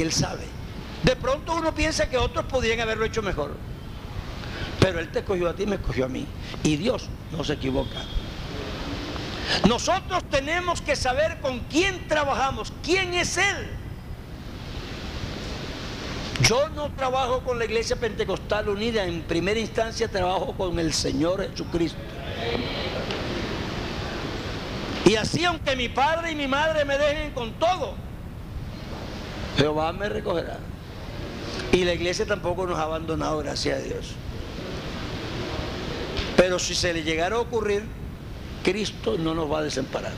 Él sabe. De pronto uno piensa que otros podrían haberlo hecho mejor. Pero Él te escogió a ti, me escogió a mí. Y Dios no se equivoca. Nosotros tenemos que saber con quién trabajamos, quién es Él. Yo no trabajo con la Iglesia Pentecostal Unida, en primera instancia trabajo con el Señor Jesucristo. Y así aunque mi padre y mi madre me dejen con todo, Jehová me recogerá. Y la iglesia tampoco nos ha abandonado, gracias a Dios. Pero si se le llegara a ocurrir, Cristo no nos va a desamparar.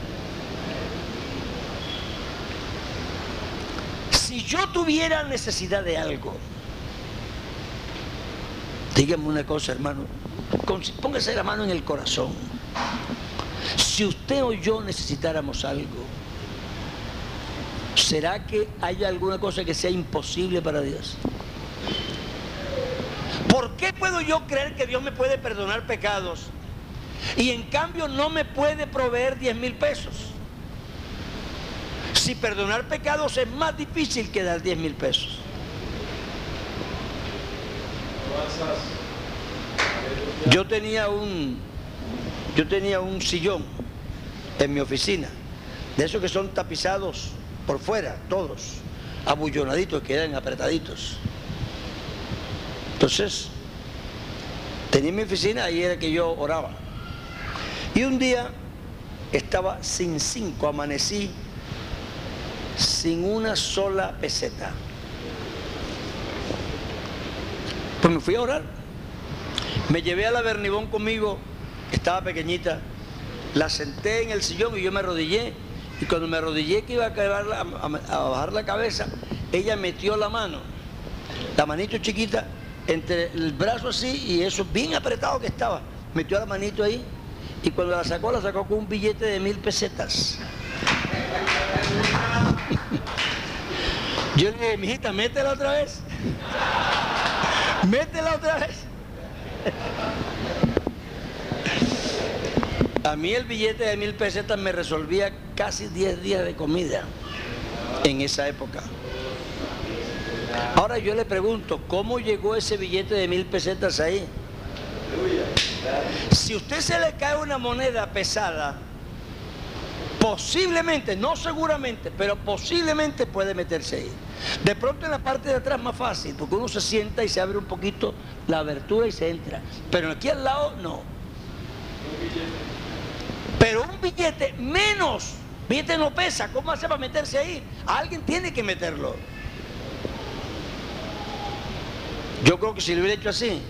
Si yo tuviera necesidad de algo, dígame una cosa, hermano, póngase la mano en el corazón. Si usted o yo necesitáramos algo, ¿será que hay alguna cosa que sea imposible para Dios? ¿Por qué puedo yo creer que Dios me puede perdonar pecados y en cambio no me puede proveer 10 mil pesos? Si perdonar pecados es más difícil que dar 10 mil pesos. Yo tenía un yo tenía un sillón en mi oficina, de esos que son tapizados por fuera, todos, abullonaditos, quedan apretaditos. Entonces, tenía mi oficina, ahí era que yo oraba. Y un día estaba sin cinco, amanecí sin una sola peseta. Pues me fui a orar. Me llevé a la Bernibón conmigo, estaba pequeñita, la senté en el sillón y yo me arrodillé. Y cuando me arrodillé que iba a, bajar la cabeza, ella metió la mano, la manito chiquita, entre el brazo así y eso bien apretado que estaba. Metió la manito ahí y cuando la sacó, la sacó con un billete de mil pesetas. Yo le dije, mijita, métela otra vez. Métela otra vez. A mí el billete de mil pesetas me resolvía casi 10 días de comida en esa época. Ahora yo le pregunto, ¿cómo llegó ese billete de mil pesetas ahí? Si usted se le cae una moneda pesada, posiblemente, no seguramente, pero posiblemente puede meterse ahí. De pronto en la parte de atrás más fácil, porque uno se sienta y se abre un poquito la abertura y se entra. Pero aquí al lado no. Pero un billete menos, billete no pesa, ¿cómo hace para meterse ahí? Alguien tiene que meterlo. Yo creo que si lo hubiera hecho así,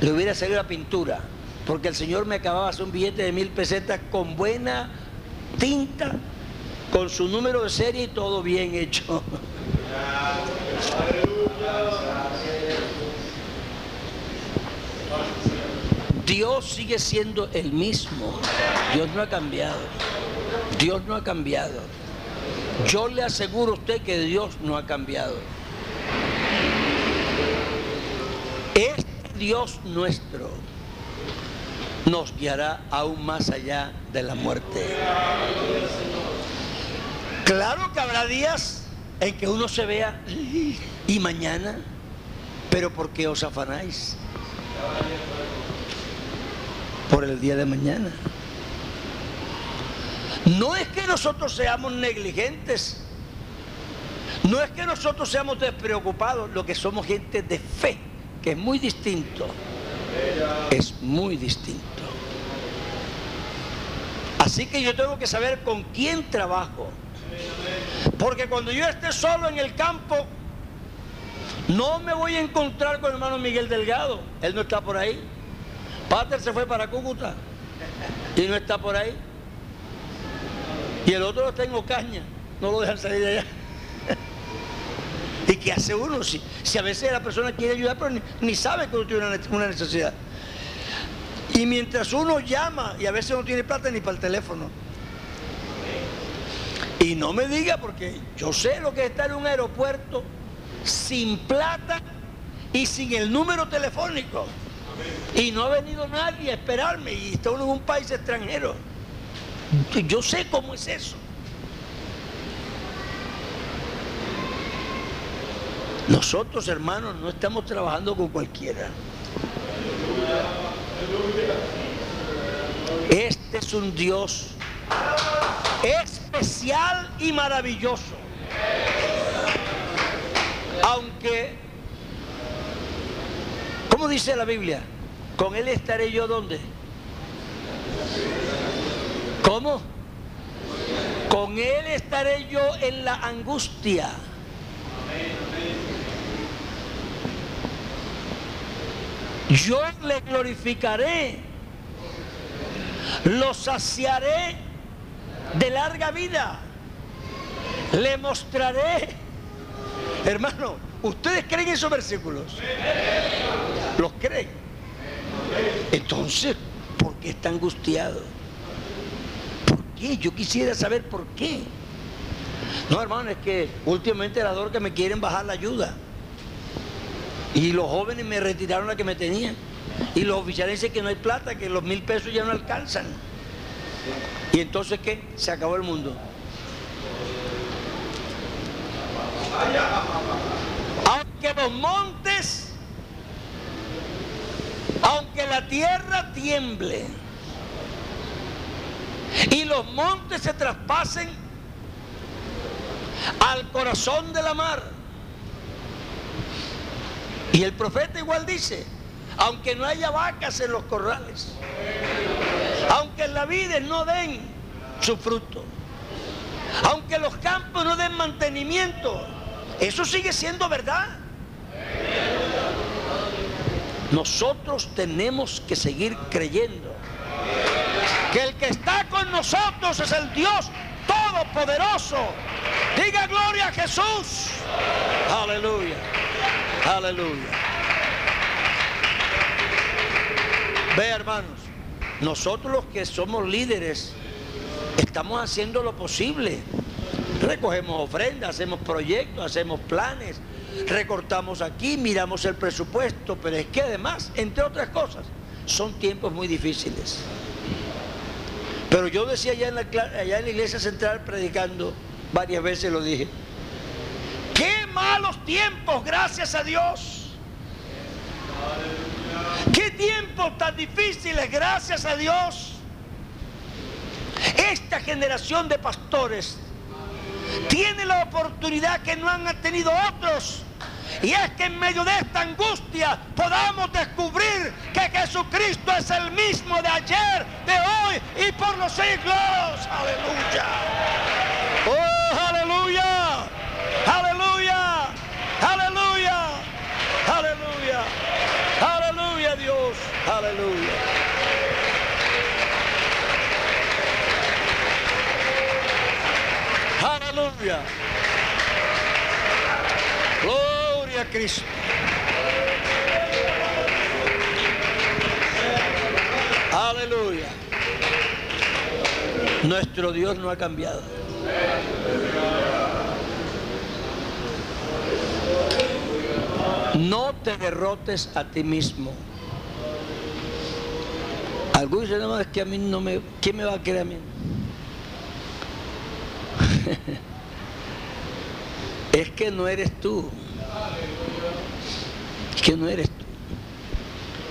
le hubiera salido la pintura, porque el Señor me acababa de hacer un billete de mil pesetas con buena tinta, con su número de serie y todo bien hecho. Dios sigue siendo el mismo. Dios no ha cambiado. Dios no ha cambiado. Yo le aseguro a usted que Dios no ha cambiado. Este Dios nuestro nos guiará aún más allá de la muerte. Claro que habrá días en que uno se vea y mañana, pero ¿por qué os afanáis? Por el día de mañana. No es que nosotros seamos negligentes, no es que nosotros seamos despreocupados, lo que somos gente de fe, que es muy distinto, es muy distinto. Así que yo tengo que saber con quién trabajo. Porque cuando yo esté solo en el campo, no me voy a encontrar con el hermano Miguel Delgado. Él no está por ahí. Pater se fue para Cúcuta y no está por ahí. Y el otro lo tengo caña, no lo dejan salir de allá. ¿Y qué hace uno? Si, si a veces la persona quiere ayudar, pero ni, sabe que uno tiene una, necesidad. Y mientras uno llama, y a veces no tiene plata ni para el teléfono. Y no me diga, porque yo sé lo que es estar en un aeropuerto sin plata y sin el número telefónico. Y no ha venido nadie a esperarme y está uno en un país extranjero. Yo sé cómo es eso. Nosotros, hermanos, no estamos trabajando con cualquiera. Este es un Dios especial y maravilloso. Aunque, ¿cómo dice la Biblia? Con Él estaré yo donde? ¿Cómo? Con Él estaré yo en la angustia. Yo le glorificaré, lo saciaré de larga vida, le mostraré. Hermano, ¿ustedes creen esos versículos? ¿Los creen? Entonces, ¿por qué está angustiado? ¿Por qué? Yo quisiera saber por qué. No, hermano, es que últimamente la que me quieren bajar la ayuda. Y los jóvenes me retiraron la que me tenían. Y los oficiales dicen que no hay plata, que los mil pesos ya no alcanzan. Y entonces, ¿qué? Se acabó el mundo. Aunque los montes, aunque la tierra tiemble y los montes se traspasen al corazón de la mar, y el profeta igual dice, aunque no haya vacas en los corrales, aunque en la vida no den su fruto, aunque los campos no den mantenimiento, eso sigue siendo verdad. Nosotros tenemos que seguir creyendo que el que está con nosotros es el Dios Todopoderoso. Diga gloria a Jesús. Aleluya. Aleluya. Ve hermanos, nosotros los que somos líderes estamos haciendo lo posible. Recogemos ofrendas, hacemos proyectos, hacemos planes, recortamos aquí, miramos el presupuesto, pero es que además, entre otras cosas, son tiempos muy difíciles. Pero yo decía allá en la, allá en la iglesia central predicando, varias veces lo dije, Qué malos tiempos, gracias a Dios. Qué tiempos tan difíciles, gracias a Dios. Esta generación de pastores tiene la oportunidad que no han tenido otros. Y es que en medio de esta angustia podamos descubrir que Jesucristo es el mismo de ayer, de hoy y por los siglos. Aleluya. Oh, aleluya. Aleluya. Aleluya. Aleluya. Aleluya Dios. Aleluya. Aleluya. Gloria a Cristo. Aleluya. Nuestro Dios no ha cambiado. No te derrotes a ti mismo. Algunos dicen, no, es que a mí no me... ¿Quién me va a querer a mí? es que no eres tú. Es que no eres tú.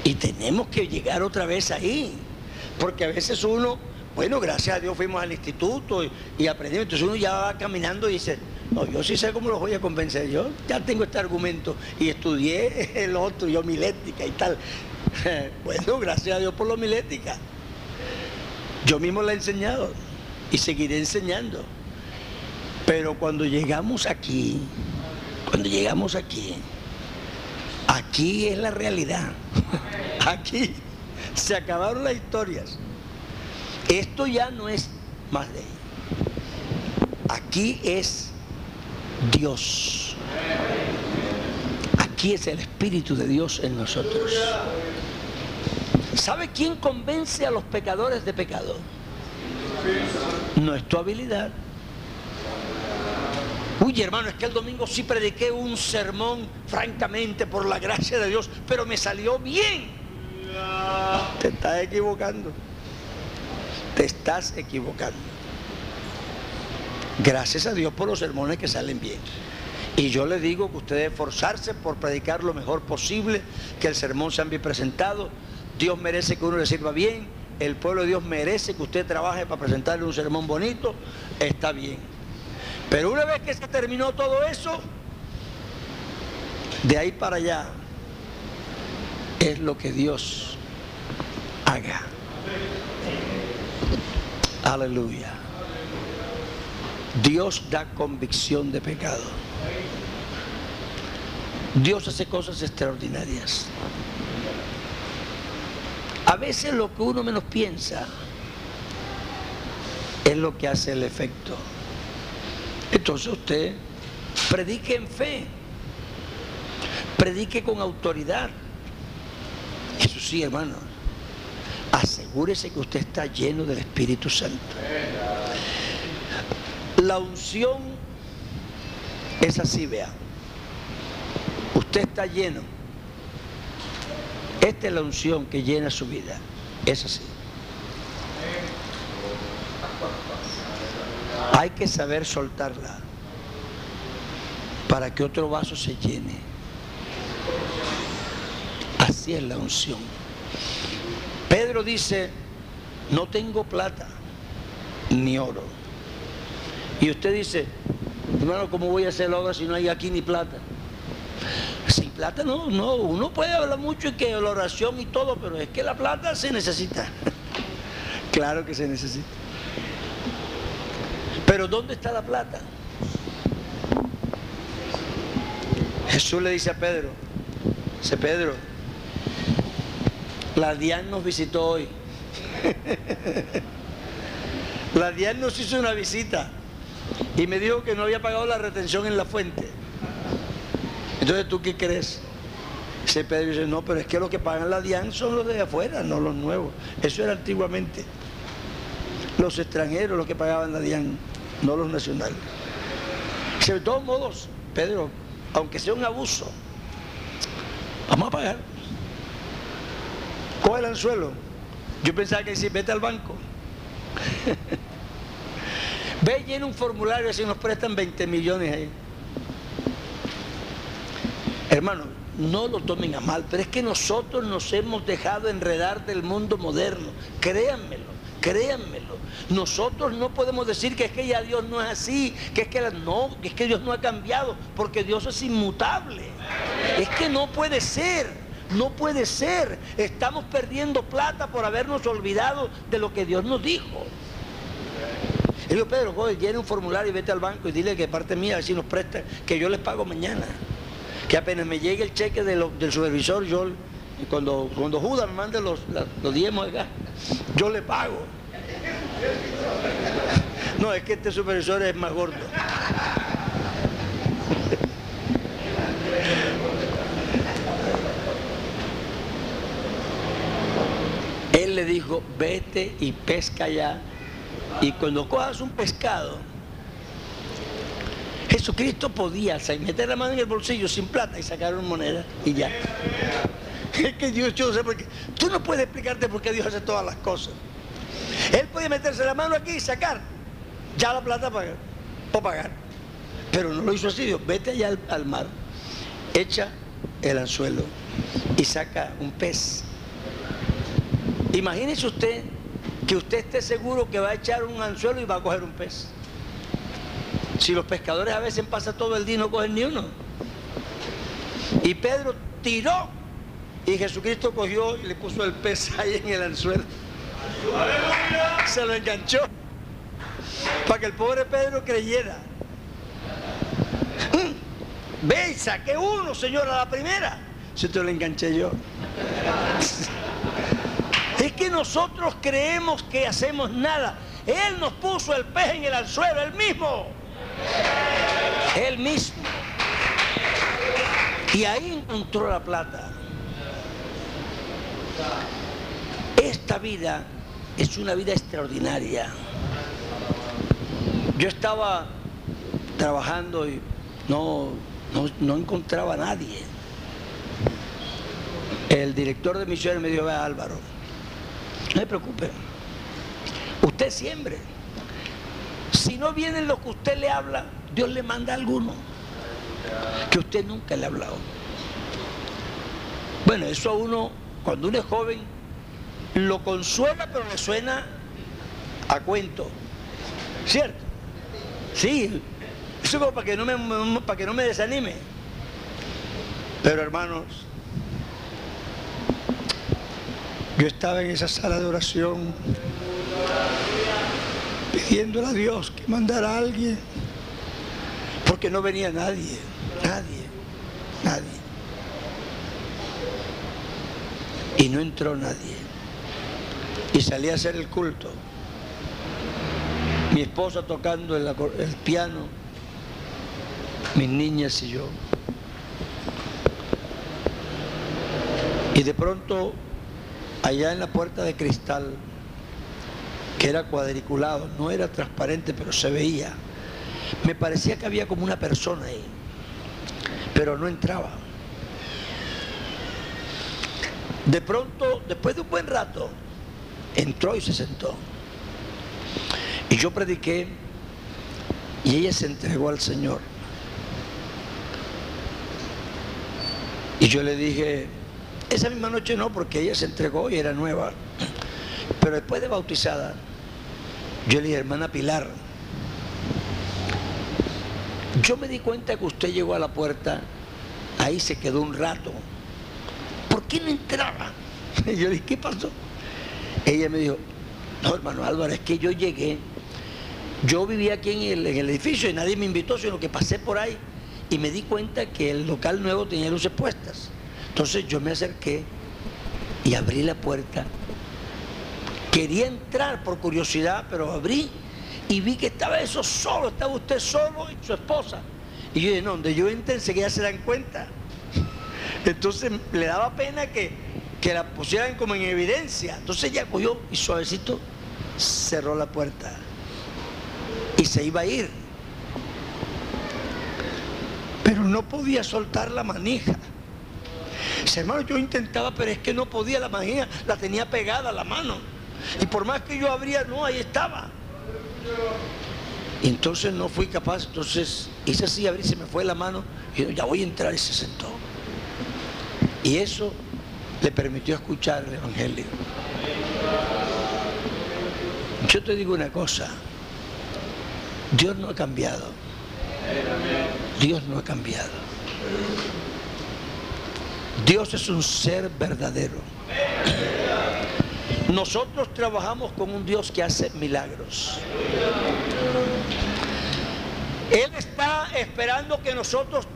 Y tenemos que llegar otra vez ahí. Porque a veces uno, bueno, gracias a Dios fuimos al instituto y, y aprendimos. Entonces uno ya va caminando y dice, no, yo sí sé cómo los voy a convencer. Yo ya tengo este argumento y estudié el otro, yo milética y tal. Bueno, gracias a Dios por la milética. Yo mismo la he enseñado y seguiré enseñando. Pero cuando llegamos aquí, cuando llegamos aquí, aquí es la realidad. Aquí se acabaron las historias. Esto ya no es más de Aquí es Dios. Aquí es el Espíritu de Dios en nosotros. ¿Sabe quién convence a los pecadores de pecado? No es tu habilidad. Uy, hermano, es que el domingo sí prediqué un sermón, francamente, por la gracia de Dios, pero me salió bien. Te estás equivocando. Te estás equivocando. Gracias a Dios por los sermones que salen bien. Y yo le digo que usted debe esforzarse por predicar lo mejor posible, que el sermón sea bien presentado. Dios merece que uno le sirva bien, el pueblo de Dios merece que usted trabaje para presentarle un sermón bonito, está bien. Pero una vez que se terminó todo eso, de ahí para allá es lo que Dios haga. Aleluya. Dios da convicción de pecado. Dios hace cosas extraordinarias. A veces lo que uno menos piensa es lo que hace el efecto. Entonces usted predique en fe, predique con autoridad. Eso sí, hermano, asegúrese que usted está lleno del Espíritu Santo. La unción es así, vea. Usted está lleno. Esta es la unción que llena su vida. Es así. Hay que saber soltarla para que otro vaso se llene. Así es la unción. Pedro dice, no tengo plata ni oro. Y usted dice, hermano, ¿cómo voy a hacer la obra si no hay aquí ni plata? Sin plata no, no, uno puede hablar mucho y que la oración y todo, pero es que la plata se necesita. claro que se necesita. Pero ¿dónde está la plata? Jesús le dice a Pedro, dice Pedro, la Dian nos visitó hoy. la Dian nos hizo una visita y me dijo que no había pagado la retención en la fuente. Entonces, ¿tú qué crees? Ese Pedro dice, no, pero es que los que pagan la DIAN son los de afuera, no los nuevos. Eso era antiguamente. Los extranjeros los que pagaban la DIAN, no los nacionales. De todos modos, Pedro, aunque sea un abuso, vamos a pagar. Coge el anzuelo. Yo pensaba que si vete al banco. Ve llena un formulario si nos prestan 20 millones ahí. Hermano, no lo tomen a mal, pero es que nosotros nos hemos dejado enredar del mundo moderno. Créanmelo, créanmelo. Nosotros no podemos decir que es que ya Dios no es así, que es que no, que es que Dios no ha cambiado, porque Dios es inmutable. Es que no puede ser. No puede ser. Estamos perdiendo plata por habernos olvidado de lo que Dios nos dijo. Le digo, Pedro, joder, llena un formulario y vete al banco y dile que parte mía, a ver si nos presta, que yo les pago mañana. Que apenas me llegue el cheque del supervisor, yo, cuando, cuando Judas mande los, los diezmos acá, yo le pago. No, es que este supervisor es más gordo. Él le dijo, vete y pesca ya y cuando cojas un pescado, Jesucristo podía meter la mano en el bolsillo sin plata y sacar una moneda y ya. Es que Dios, yo sé por qué. Tú no puedes explicarte por qué Dios hace todas las cosas. Él puede meterse la mano aquí y sacar ya la plata para, pagar. Pero no lo hizo así, Dios. Vete allá al, al mar, echa el anzuelo y saca un pez. Imagínese usted que usted esté seguro que va a echar un anzuelo y va a coger un pez. Si los pescadores a veces pasan todo el día y no cogen ni uno. Y Pedro tiró y Jesucristo cogió y le puso el pez ahí en el anzuelo. Se lo enganchó para que el pobre Pedro creyera. Ve saqué uno, señor, a la primera. Si te lo enganché yo. Es que nosotros creemos que hacemos nada. Él nos puso el pez en el anzuelo, él mismo. Él mismo. Y ahí encontró la plata. Esta vida es una vida extraordinaria. Yo estaba trabajando y no, no, encontraba a nadie. El director de misiones me dijo, vea Álvaro, no se preocupe, usted siempre, si no vienen los que usted le habla, Dios le manda a alguno que usted nunca le ha hablado. Bueno, eso a uno, cuando uno es joven, lo consuela, pero le suena a cuento. ¿Cierto? Sí, eso como para que no me, para que no me desanime. Pero hermanos, yo estaba en esa sala de oración pidiéndole a Dios que mandara a alguien, porque no venía nadie, nadie, nadie. Y no entró nadie. Y salí a hacer el culto. Mi esposa tocando el, el piano, mis niñas y yo. Y de pronto, allá en la puerta de cristal, que era cuadriculado, no era transparente, pero se veía, me parecía que había como una persona ahí, pero no entraba. De pronto, después de un buen rato, entró y se sentó. Y yo prediqué y ella se entregó al Señor. Y yo le dije, esa misma noche no, porque ella se entregó y era nueva. Pero después de bautizada, yo le dije, hermana Pilar, yo me di cuenta que usted llegó a la puerta, ahí se quedó un rato. ¿Por qué no entraba? Y yo le dije, ¿qué pasó? Ella me dijo, no, hermano Álvaro, es que yo llegué, yo vivía aquí en el, edificio y nadie me invitó, sino que pasé por ahí y me di cuenta que el local nuevo tenía luces puestas. Entonces yo me acerqué y abrí la puerta. Quería entrar por curiosidad, pero abrí y vi que estaba eso solo, estaba usted solo y su esposa. Y yo dije, no, donde yo entré enseguida se dan cuenta. Entonces le daba pena que, que la pusieran como en evidencia. Entonces ella cogió y suavecito cerró la puerta y se iba a ir. Pero no podía soltar la manija. hermano, yo intentaba, pero es que no podía la manija, la tenía pegada a la mano. Y por más que yo abría, no, ahí estaba. Y entonces no fui capaz, entonces hice así, abrí, se me fue la mano, y yo, ya voy a entrar y se sentó. Y eso le permitió escuchar el Evangelio. Yo te digo una cosa, Dios no ha cambiado. Dios no ha cambiado. Dios es un ser verdadero. Nosotros trabajamos con un Dios que hace milagros. Él está esperando que nosotros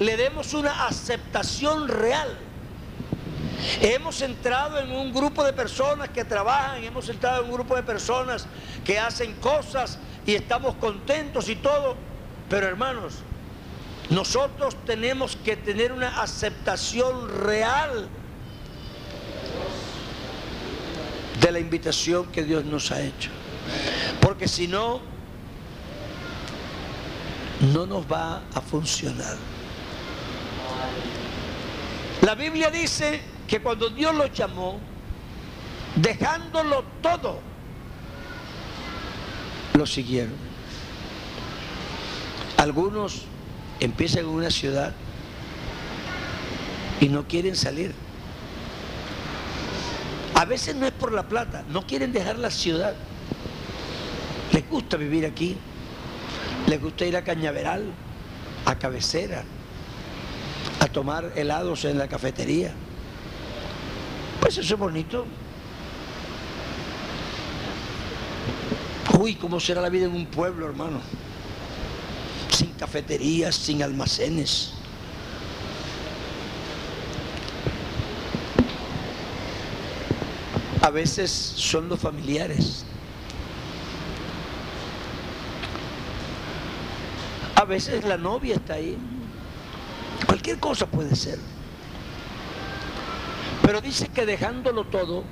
le demos una aceptación real Hemos entrado en un grupo de personas que trabajan, hemos entrado en un grupo de personas que hacen cosas y estamos contentos y todo. Pero hermanos, nosotros tenemos que tener una aceptación real de la invitación que Dios nos ha hecho. Porque si no, no nos va a funcionar. La Biblia dice que cuando Dios los llamó, dejándolo todo, lo siguieron. Algunos empiezan en una ciudad y no quieren salir. A veces no es por la plata, no quieren dejar la ciudad. Les gusta vivir aquí, les gusta ir a Cañaveral, a Cabecera, a tomar helados en la cafetería. Pues eso es bonito. Uy, ¿cómo será la vida en un pueblo, hermano? Sin cafeterías, sin almacenes. A veces son los familiares. A veces la novia está ahí. Cualquier cosa puede ser. Pero dice que dejándolo todo,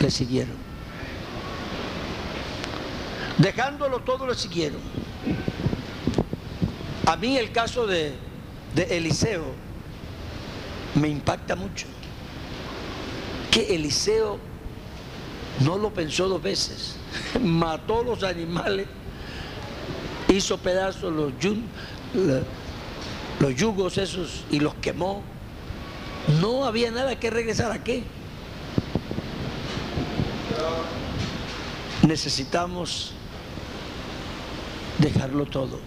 le siguieron. Dejándolo todo, le siguieron. A mí el caso de, de Eliseo me impacta mucho. Que Eliseo no lo pensó dos veces. Mató los animales, hizo pedazos los, los yugos esos y los quemó. No había nada que regresar a qué. Necesitamos dejarlo todo.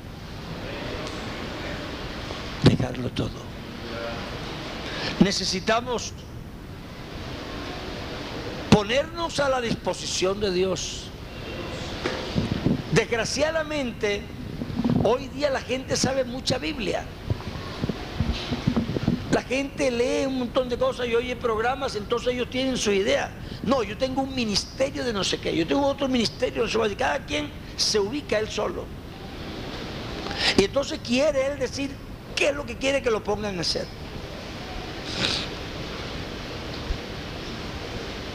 Dejarlo todo. Necesitamos ponernos a la disposición de Dios. Desgraciadamente, hoy día la gente sabe mucha Biblia. La gente lee un montón de cosas y oye programas, entonces ellos tienen su idea. No, yo tengo un ministerio de no sé qué, yo tengo otro ministerio, no sé cada quien se ubica él solo. Y entonces quiere él decir qué es lo que quiere que lo pongan a hacer.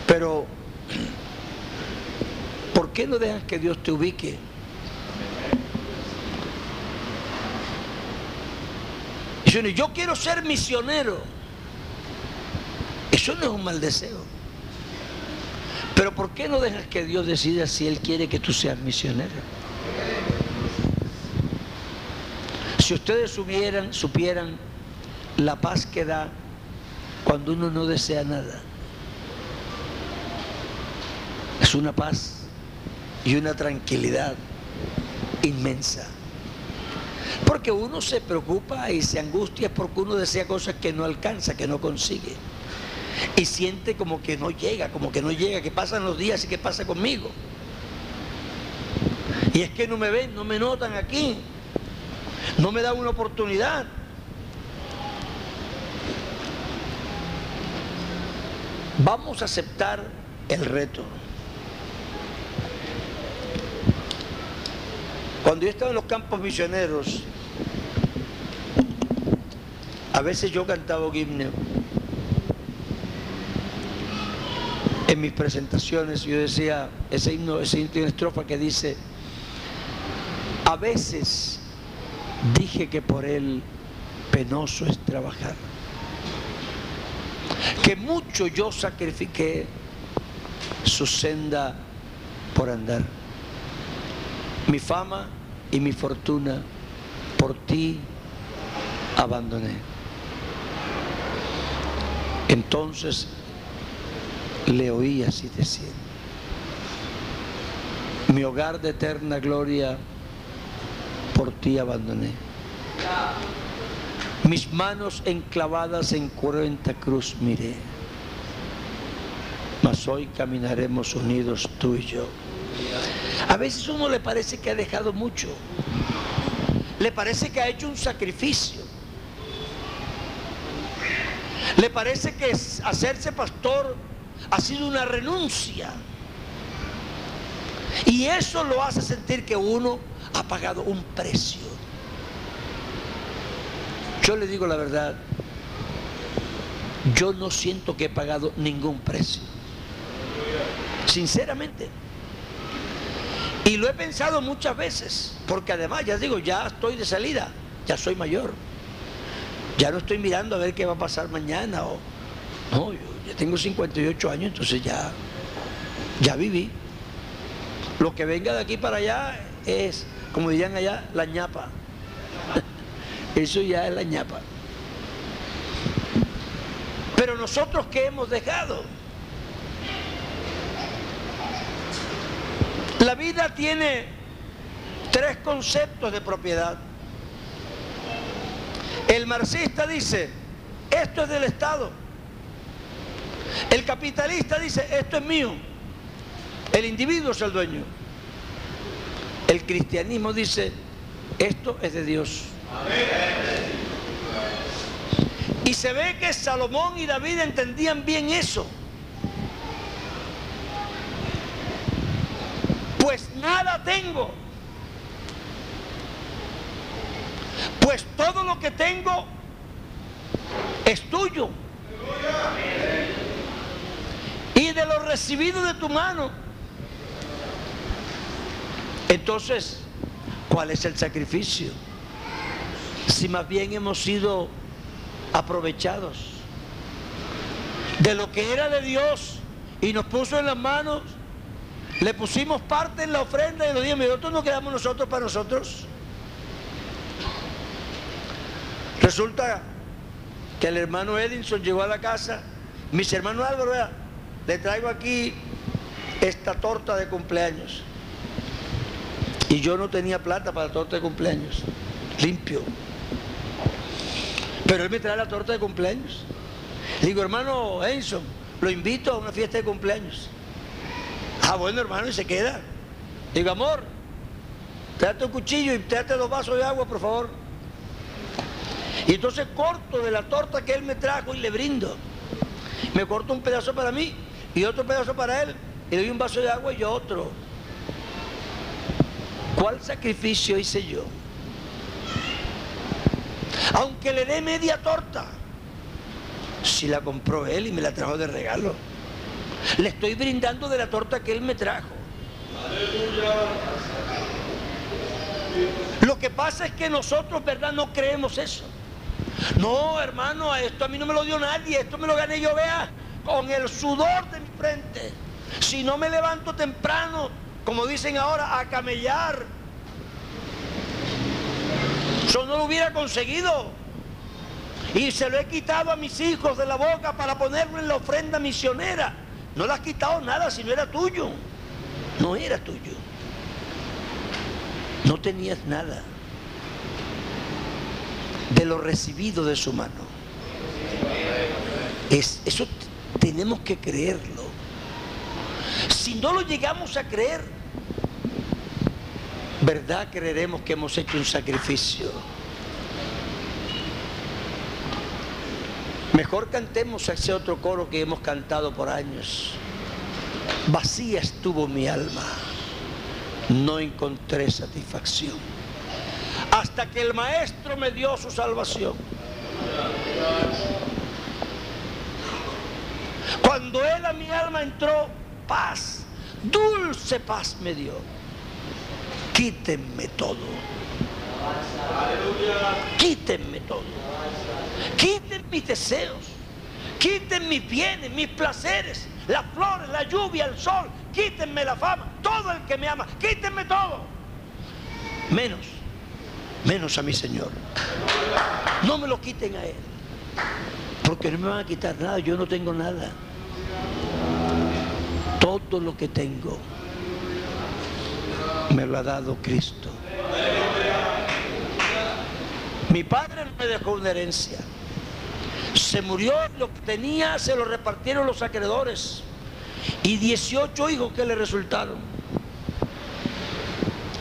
Pero, ¿por qué no dejas que Dios te ubique? Yo quiero ser misionero. Eso no es un mal deseo. Pero ¿por qué no dejas que Dios decida si Él quiere que tú seas misionero? Si ustedes supieran, supieran la paz que da cuando uno no desea nada. Es una paz y una tranquilidad inmensa. Porque uno se preocupa y se angustia porque uno desea cosas que no alcanza, que no consigue. Y siente como que no llega, como que no llega, que pasan los días y que pasa conmigo. Y es que no me ven, no me notan aquí. No me dan una oportunidad. Vamos a aceptar el reto. Cuando yo estaba en los campos misioneros, a veces yo cantaba un himno. En mis presentaciones yo decía, ese himno, ese himno tiene estrofa que dice, a veces dije que por él penoso es trabajar, que mucho yo sacrifiqué su senda por andar. Mi fama y mi fortuna por ti abandoné. Entonces le oí así decir, mi hogar de eterna gloria por ti abandoné. Mis manos enclavadas en cruenta cruz miré, mas hoy caminaremos unidos tú y yo. A veces uno le parece que ha dejado mucho. Le parece que ha hecho un sacrificio. Le parece que hacerse pastor ha sido una renuncia. Y eso lo hace sentir que uno ha pagado un precio. Yo le digo la verdad, yo no siento que he pagado ningún precio. Sinceramente. Y lo he pensado muchas veces, porque además, ya digo, ya estoy de salida, ya soy mayor. Ya no estoy mirando a ver qué va a pasar mañana. O, no, yo ya tengo 58 años, entonces ya, ya viví. Lo que venga de aquí para allá es, como dirían allá, la ñapa. Eso ya es la ñapa. Pero nosotros ¿qué hemos dejado? La vida tiene tres conceptos de propiedad. El marxista dice, esto es del Estado. El capitalista dice, esto es mío. El individuo es el dueño. El cristianismo dice, esto es de Dios. Y se ve que Salomón y David entendían bien eso. Pues nada tengo. Pues todo lo que tengo es tuyo. Y de lo recibido de tu mano. Entonces, ¿cuál es el sacrificio? Si más bien hemos sido aprovechados de lo que era de Dios y nos puso en las manos, le pusimos parte en la ofrenda y lo dijimos, nosotros no quedamos nosotros para nosotros. Resulta que el hermano Edinson llegó a la casa, mis hermanos Álvaro, le traigo aquí esta torta de cumpleaños. Y yo no tenía plata para la torta de cumpleaños, limpio. Pero él me trae la torta de cumpleaños. Le digo, hermano Edinson, lo invito a una fiesta de cumpleaños. Ah, bueno, hermano, y se queda. Digo, amor, tráete un cuchillo y tráete dos vasos de agua, por favor. Y entonces corto de la torta que él me trajo y le brindo. Me corto un pedazo para mí y otro pedazo para él. Y doy un vaso de agua y otro. ¿Cuál sacrificio hice yo? Aunque le dé media torta, si la compró él y me la trajo de regalo. Le estoy brindando de la torta que él me trajo. Lo que pasa es que nosotros, ¿verdad? No creemos eso. No, hermano, esto a mí no me lo dio nadie, esto me lo gané yo, vea, con el sudor de mi frente. Si no me levanto temprano, como dicen ahora, a camellar, yo no lo hubiera conseguido. Y se lo he quitado a mis hijos de la boca para ponerlo en la ofrenda misionera. No le has quitado nada si no era tuyo. No era tuyo. No tenías nada de lo recibido de su mano. Es, eso tenemos que creerlo. Si no lo llegamos a creer, ¿verdad creeremos que hemos hecho un sacrificio? Mejor cantemos ese otro coro que hemos cantado por años. Vacía estuvo mi alma, no encontré satisfacción hasta que el maestro me dio su salvación. Cuando él a mi alma entró, paz, dulce paz me dio. Quítenme todo. Quítenme todo. Quiten mis deseos. Quiten mis bienes, mis placeres, las flores, la lluvia, el sol. Quítenme la fama. Todo el que me ama. Quítenme todo. Menos menos a mi Señor. No me lo quiten a Él, porque no me van a quitar nada, yo no tengo nada. Todo lo que tengo me lo ha dado Cristo. Mi padre me dejó una herencia. Se murió, lo tenía se lo repartieron los acreedores. Y 18 hijos que le resultaron.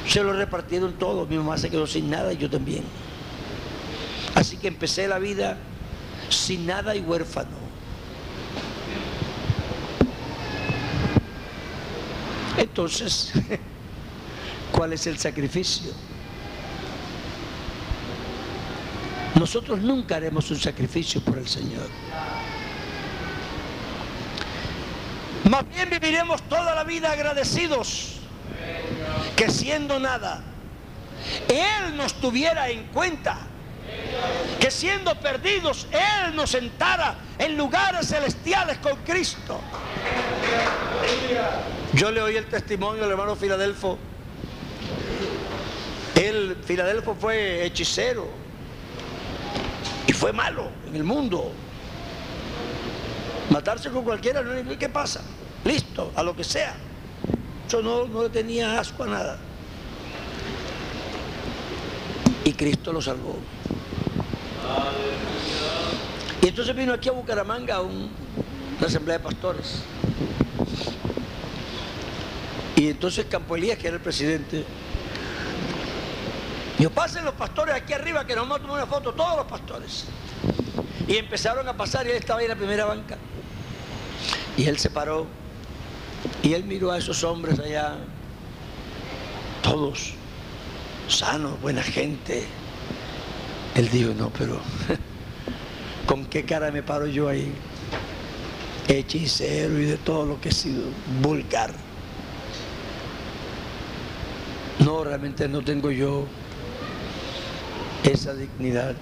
Se lo repartieron todos, mi mamá se quedó sin nada y yo también. Así que empecé la vida sin nada y huérfano. Entonces, ¿cuál es el sacrificio? Nosotros nunca haremos un sacrificio por el Señor. Más bien viviremos toda la vida agradecidos que siendo nada, Él nos tuviera en cuenta, que siendo perdidos, Él nos sentara en lugares celestiales con Cristo. Yo le oí el testimonio del hermano Filadelfo. Él, Filadelfo fue hechicero y fue malo en el mundo. Matarse con cualquiera, ¿qué pasa? Listo, a lo que sea. Yo no, no le tenía asco a nada. Y Cristo lo salvó. Y entonces vino aquí a Bucaramanga a una asamblea de pastores. Y entonces Campo Elías, que era el presidente, dijo, pasen los pastores aquí arriba que nos vamos a tomar una foto, todos los pastores. Y empezaron a pasar y él estaba ahí en la primera banca. Y él se paró y él miró a esos hombres allá, todos sanos, buena gente. Él dijo, no, pero ¿con qué cara me paro yo ahí? Hechicero y de todo lo que he sido, vulgar. No, realmente no tengo yo esa dignidad.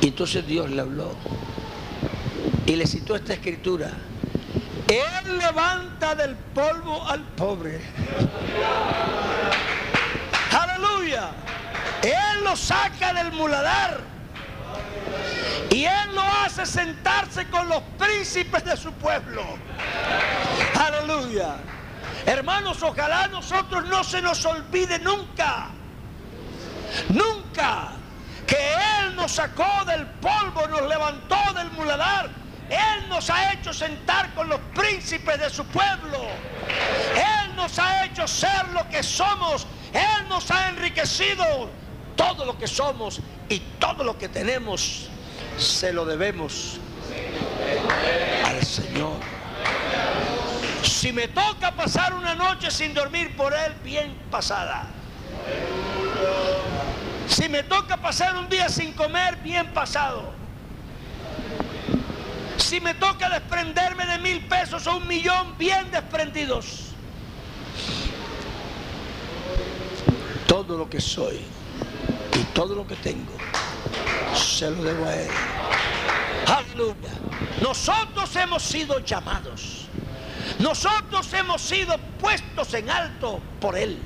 Y entonces Dios le habló y le citó esta escritura. Él levanta del polvo al pobre. Aleluya. Él lo saca del muladar. Y Él lo hace sentarse con los príncipes de su pueblo. Aleluya. Hermanos, ojalá nosotros no se nos olvide nunca. Nunca que Él nos sacó del polvo, nos levantó del muladar. Él nos ha hecho sentar con los príncipes de su pueblo. Él nos ha hecho ser lo que somos. Él nos ha enriquecido. Todo lo que somos y todo lo que tenemos se lo debemos al Señor. Si me toca pasar una noche sin dormir por Él, bien pasada. Si me toca pasar un día sin comer, bien pasado. Si me toca desprenderme de mil pesos o un millón, bien desprendidos. Todo lo que soy y todo lo que tengo, se lo debo a Él. Aleluya. Nosotros hemos sido llamados. Nosotros hemos sido puestos en alto por Él.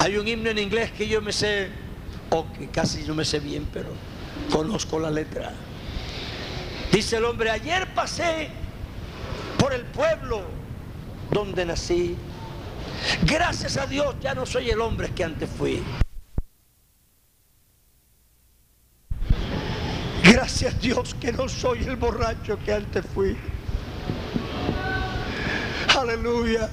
Hay un himno en inglés que yo me sé, o que casi no me sé bien, pero conozco la letra. Dice el hombre, ayer pasé por el pueblo donde nací. Gracias a Dios ya no soy el hombre que antes fui. Gracias a Dios que no soy el borracho que antes fui. Aleluya.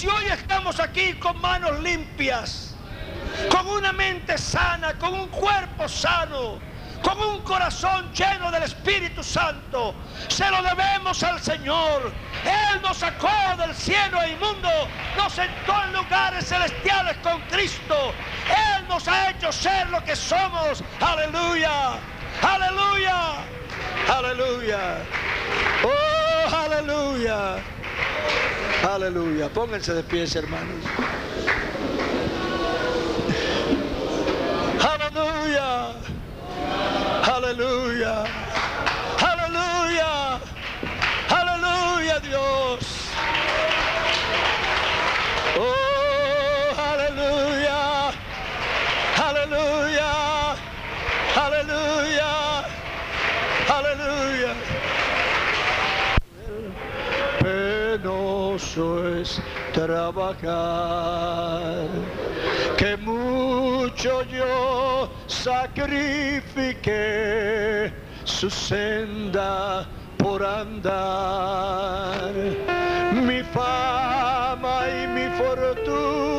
Si hoy estamos aquí con manos limpias, con una mente sana, con un cuerpo sano, con un corazón lleno del Espíritu Santo, se lo debemos al Señor. Él nos sacó del cielo inmundo, nos sentó en lugares celestiales con Cristo. Él nos ha hecho ser lo que somos. Aleluya, aleluya, aleluya. Oh, aleluya. Aleluya. Pónganse de pies, hermanos. Aleluya. Aleluya. Aleluya. Aleluya, Dios. Es trabajar, que mucho yo sacrifiqué su senda por andar. Mi fama y mi fortuna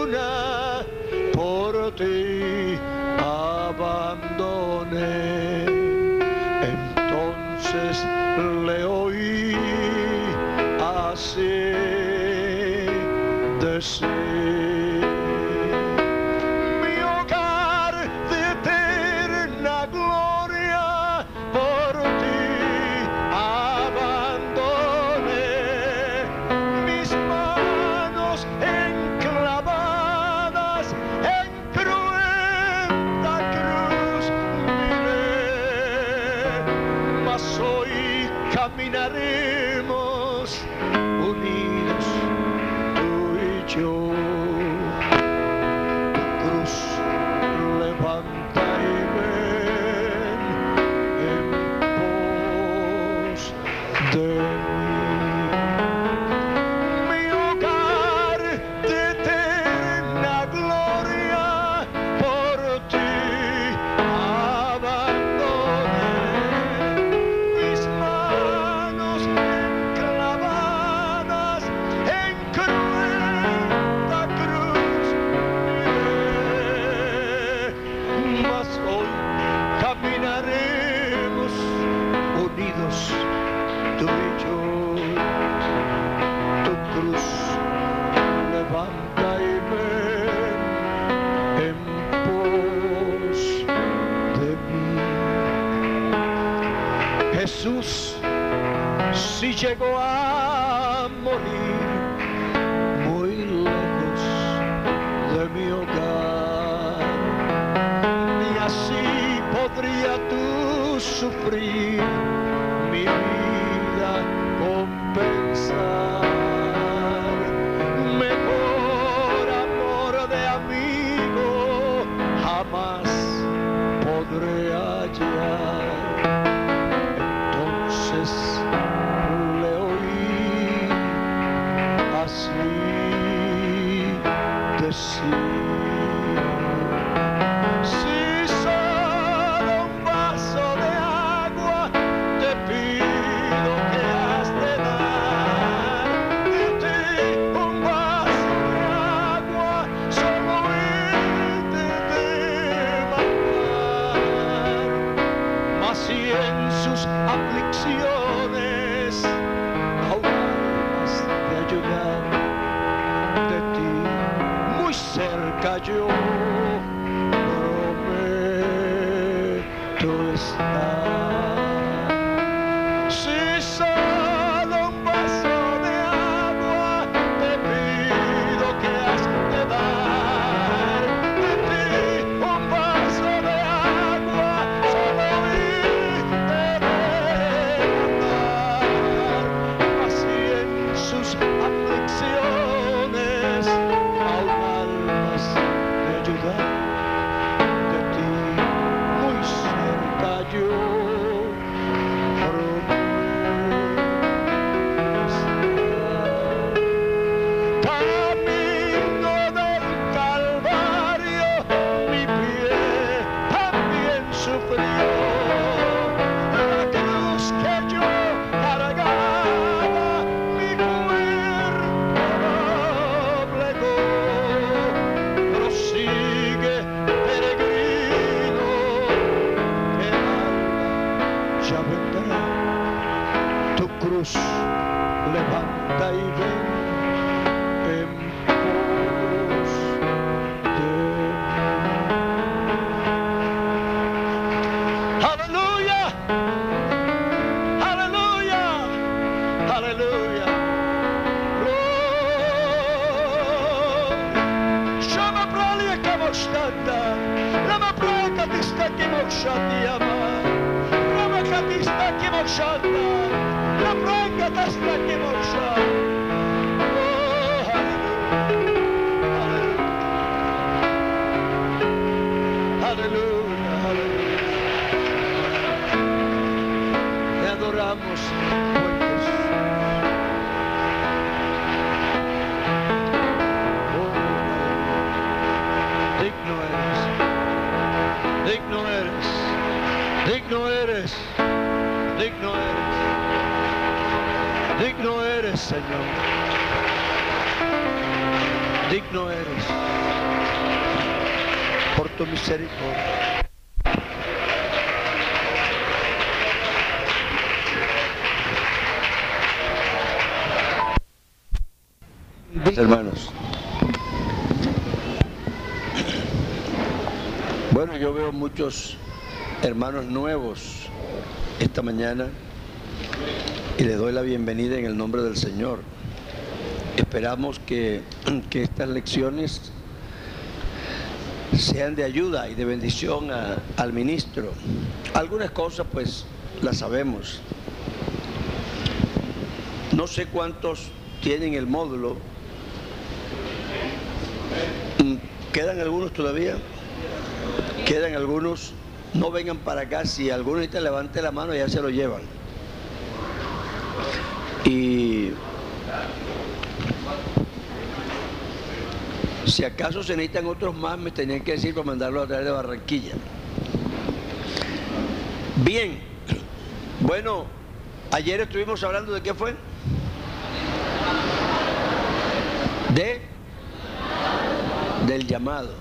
Señor. Digno eres por tu misericordia. Hermanos. Bueno, yo veo muchos hermanos nuevos esta mañana y les doy la bienvenida en el nombre del Señor. Esperamos que, que estas lecciones sean de ayuda y de bendición al ministro. Algunas cosas pues las sabemos. No sé cuántos tienen el módulo. Mm, ¿Quedan algunos todavía? ¿Quedan algunos? No vengan para acá. Si alguno ahorita levante la mano ya se lo llevan. Y si acaso se necesitan otros más, me tenían que decir para mandarlo a través de Barranquilla. Bien, bueno, ayer estuvimos hablando de qué fue. De del llamado.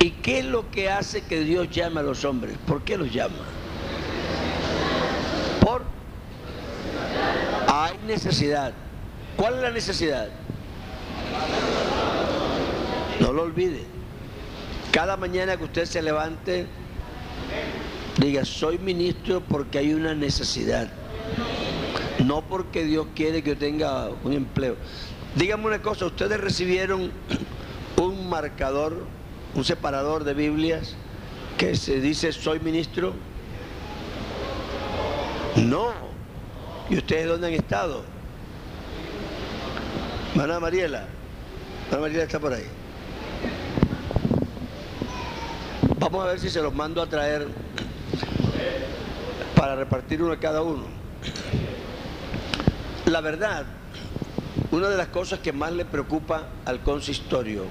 ¿Y qué es lo que hace que Dios llame a los hombres? ¿Por qué los llama? Por hay necesidad. ¿Cuál es la necesidad? No lo olvide. Cada mañana que usted se levante, Diga, soy ministro porque hay una necesidad. No porque Dios quiere que yo tenga un empleo. Dígame una cosa, ¿ustedes recibieron un marcador, un separador de Biblias que se dice soy ministro? No. ¿Y ustedes dónde han estado? Maná Mariela. Maná Mariela está por ahí. Vamos a ver si se los mando a traer para repartir uno a cada uno. La verdad, una de las cosas que más le preocupa al consistorio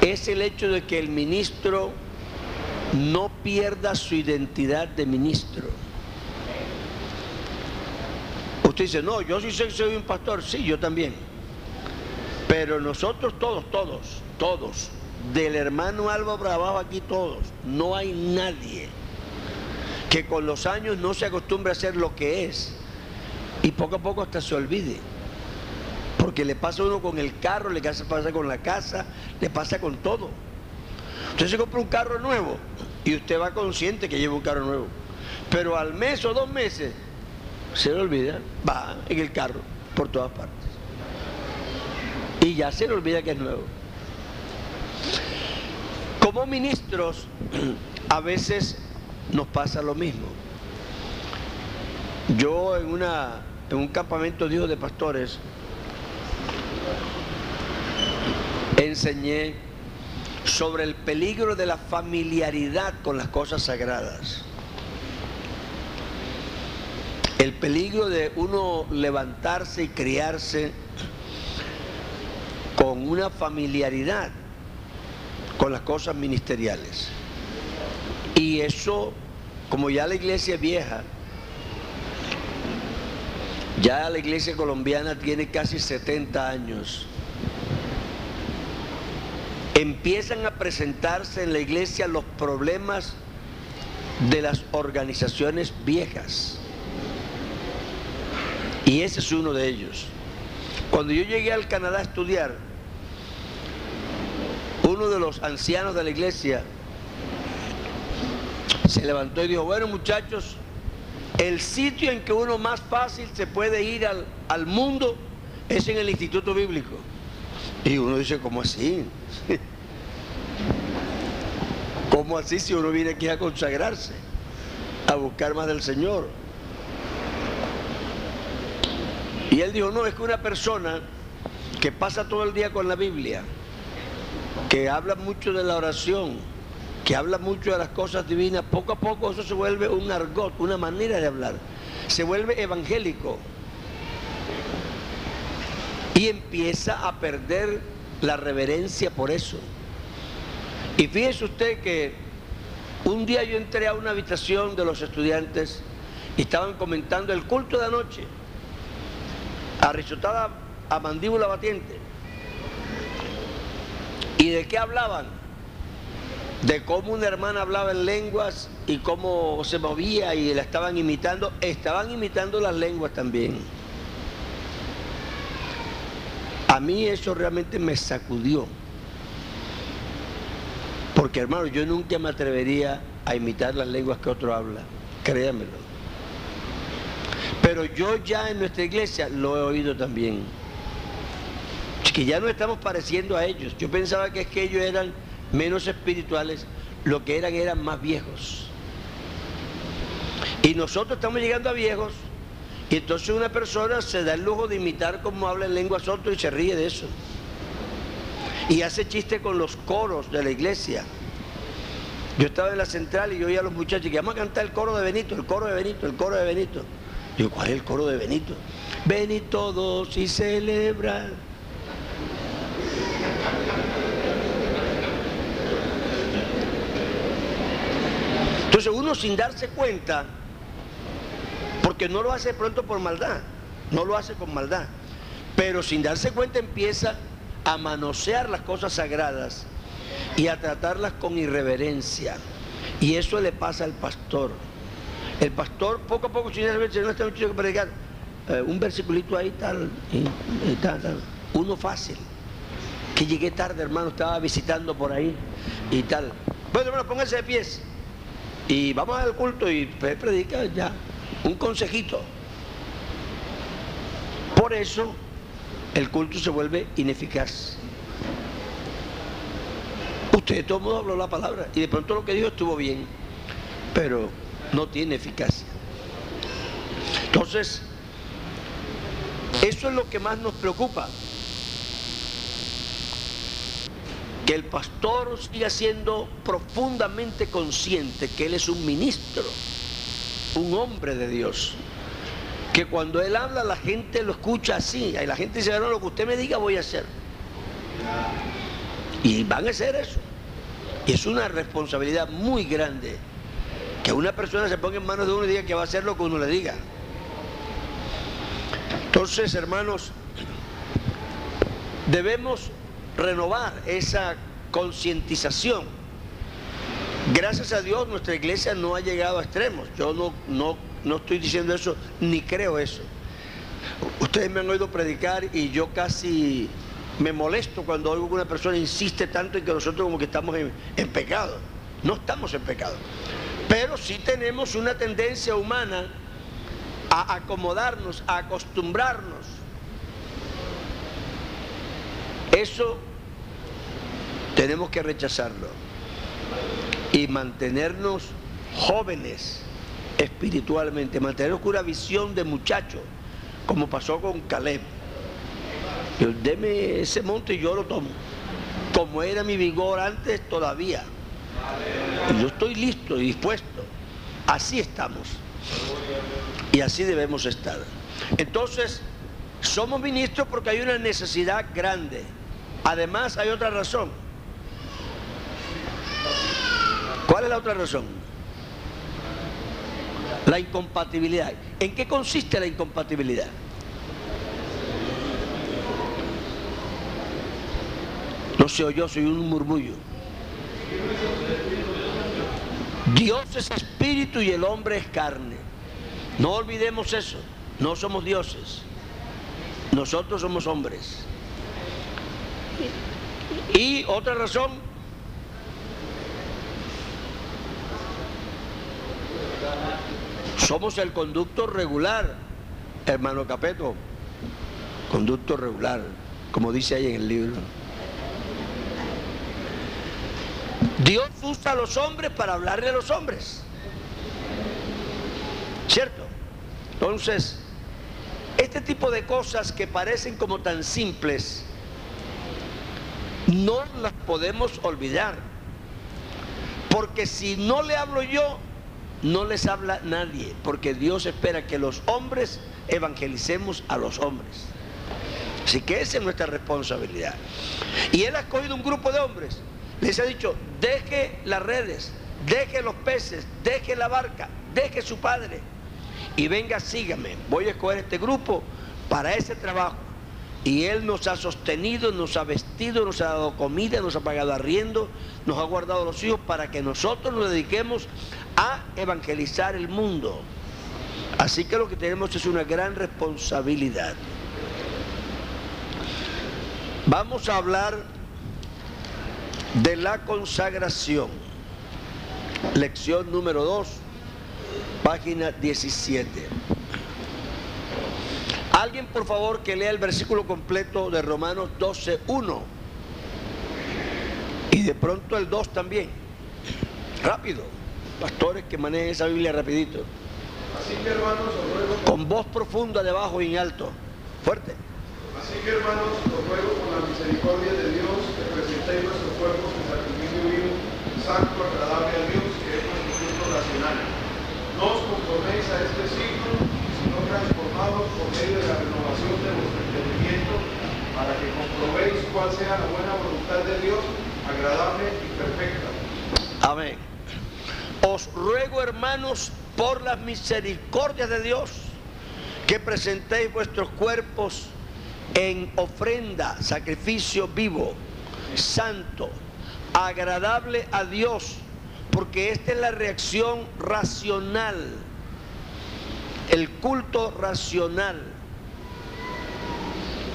es el hecho de que el ministro no pierda su identidad de ministro. Usted dice, no, yo sí sé que soy un pastor, sí, yo también. Pero nosotros todos, todos, todos, del hermano Alba para abajo aquí todos, no hay nadie que con los años no se acostumbre a ser lo que es y poco a poco hasta se olvide. Porque le pasa a uno con el carro, le pasa con la casa, le pasa con todo. Usted se compra un carro nuevo y usted va consciente que lleva un carro nuevo. Pero al mes o dos meses se le olvida, va en el carro por todas partes. Y ya se le olvida que es nuevo. Como ministros, a veces nos pasa lo mismo. Yo en, una, en un campamento de hijos de pastores enseñé sobre el peligro de la familiaridad con las cosas sagradas. El peligro de uno levantarse y criarse con una familiaridad con las cosas ministeriales. Y eso, como ya la iglesia es vieja, ya la iglesia colombiana tiene casi 70 años, empiezan a presentarse en la iglesia los problemas de las organizaciones viejas. Y ese es uno de ellos. Cuando yo llegué al Canadá a estudiar, uno de los ancianos de la iglesia se levantó y dijo, bueno muchachos, el sitio en que uno más fácil se puede ir al, al mundo es en el Instituto Bíblico. Y uno dice, ¿cómo así? ¿Cómo así si uno viene aquí a consagrarse? A buscar más del Señor. Y él dijo, no, es que una persona que pasa todo el día con la Biblia, que habla mucho de la oración, que habla mucho de las cosas divinas, poco a poco eso se vuelve un argot, una manera de hablar. Se vuelve evangélico. Y empieza a perder la reverencia por eso. Y fíjese usted que un día yo entré a una habitación de los estudiantes y estaban comentando el culto de anoche, arrisotada a mandíbula batiente. ¿Y de qué hablaban? De cómo una hermana hablaba en lenguas y cómo se movía y la estaban imitando. Estaban imitando las lenguas también. A mí eso realmente me sacudió. Porque hermano, yo nunca me atrevería a imitar las lenguas que otro habla. Créanmelo. Pero yo ya en nuestra iglesia lo he oído también. Que ya no estamos pareciendo a ellos. Yo pensaba que es que ellos eran menos espirituales, lo que eran eran más viejos. Y nosotros estamos llegando a viejos y entonces una persona se da el lujo de imitar cómo habla en lengua soto y se ríe de eso. Y hace chiste con los coros de la iglesia. Yo estaba en la central y yo oía a los muchachos que vamos a cantar el coro de Benito, el coro de Benito, el coro de Benito. Digo, ¿cuál es el coro de Benito? Ven todos y celebra. Entonces uno sin darse cuenta porque no lo hace pronto por maldad, no lo hace con maldad, pero sin darse cuenta empieza a manosear las cosas sagradas y a tratarlas con irreverencia. Y eso le pasa al pastor. El pastor poco a poco, si no está mucho que predicar, eh, un versiculito ahí tal, y, tal, tal, uno fácil. Que llegué tarde, hermano, estaba visitando por ahí y tal. Bueno, hermano, pónganse de pies. Y vamos al culto y predica ya. Un consejito. Por eso el culto se vuelve ineficaz. Usted de todo modo habló la palabra y de pronto lo que dijo estuvo bien, pero no tiene eficacia. Entonces, eso es lo que más nos preocupa. Que el pastor siga siendo profundamente consciente que él es un ministro, un hombre de Dios. Que cuando él habla la gente lo escucha así. Y la gente dice, no, lo que usted me diga voy a hacer. Y van a hacer eso. Y es una responsabilidad muy grande que una persona se ponga en manos de uno y diga que va a hacer lo que uno le diga. Entonces, hermanos, debemos renovar esa concientización. Gracias a Dios nuestra iglesia no ha llegado a extremos. Yo no, no, no estoy diciendo eso, ni creo eso. Ustedes me han oído predicar y yo casi me molesto cuando oigo que una persona insiste tanto en que nosotros como que estamos en, en pecado. No estamos en pecado. Pero sí tenemos una tendencia humana a acomodarnos, a acostumbrarnos. Eso tenemos que rechazarlo y mantenernos jóvenes espiritualmente, mantenernos con una visión de muchacho, como pasó con Caleb. Deme ese monte y yo lo tomo. Como era mi vigor antes, todavía. Yo estoy listo y dispuesto. Así estamos. Y así debemos estar. Entonces, somos ministros porque hay una necesidad grande. Además, hay otra razón. ¿Cuál es la otra razón? La incompatibilidad. ¿En qué consiste la incompatibilidad? No sé, yo soy un murmullo. Dios es espíritu y el hombre es carne. No olvidemos eso. No somos dioses. Nosotros somos hombres. Y otra razón, somos el conducto regular, hermano Capeto. Conducto regular, como dice ahí en el libro. Dios usa a los hombres para hablarle a los hombres. ¿Cierto? Entonces, este tipo de cosas que parecen como tan simples, no las podemos olvidar. Porque si no le hablo yo, no les habla nadie. Porque Dios espera que los hombres evangelicemos a los hombres. Así que esa es nuestra responsabilidad. Y Él ha escogido un grupo de hombres les ha dicho, deje las redes, deje los peces, deje la barca, deje su padre y venga, sígame. Voy a escoger este grupo para ese trabajo. Y Él nos ha sostenido, nos ha vestido, nos ha dado comida, nos ha pagado arriendo, nos ha guardado los hijos para que nosotros nos dediquemos a evangelizar el mundo. Así que lo que tenemos es una gran responsabilidad. Vamos a hablar de la consagración. Lección número 2, página 17. Alguien por favor que lea el versículo completo de Romanos 12, 1. Y de pronto el 2 también. Rápido. Pastores que manejen esa Biblia rapidito. Así que hermanos, os ruego, Con voz profunda de bajo y en alto. Fuerte. así que hermanos, os ruego por la misericordia de Dios que presentéis cuerpos en sacrificio vivo, santo, agradable a Dios, que es nuestro culto racional. No os conforméis a este siglo, sino transformados por medio de la renovación de vuestro entendimiento, para que comprobéis cuál sea la buena voluntad de Dios, agradable y perfecta. Amén. Os ruego, hermanos, por las misericordias de Dios, que presentéis vuestros cuerpos en ofrenda, sacrificio vivo, santo, agradable a Dios, porque esta es la reacción racional, el culto racional.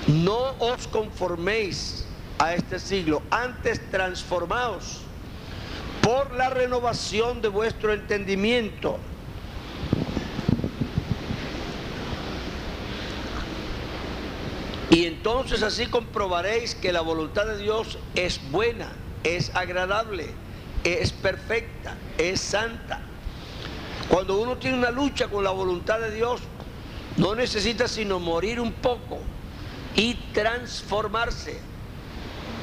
No os conforméis a este siglo, antes transformaos por la renovación de vuestro entendimiento. Y entonces así comprobaréis que la voluntad de Dios es buena, es agradable, es perfecta, es santa. Cuando uno tiene una lucha con la voluntad de Dios, no necesita sino morir un poco y transformarse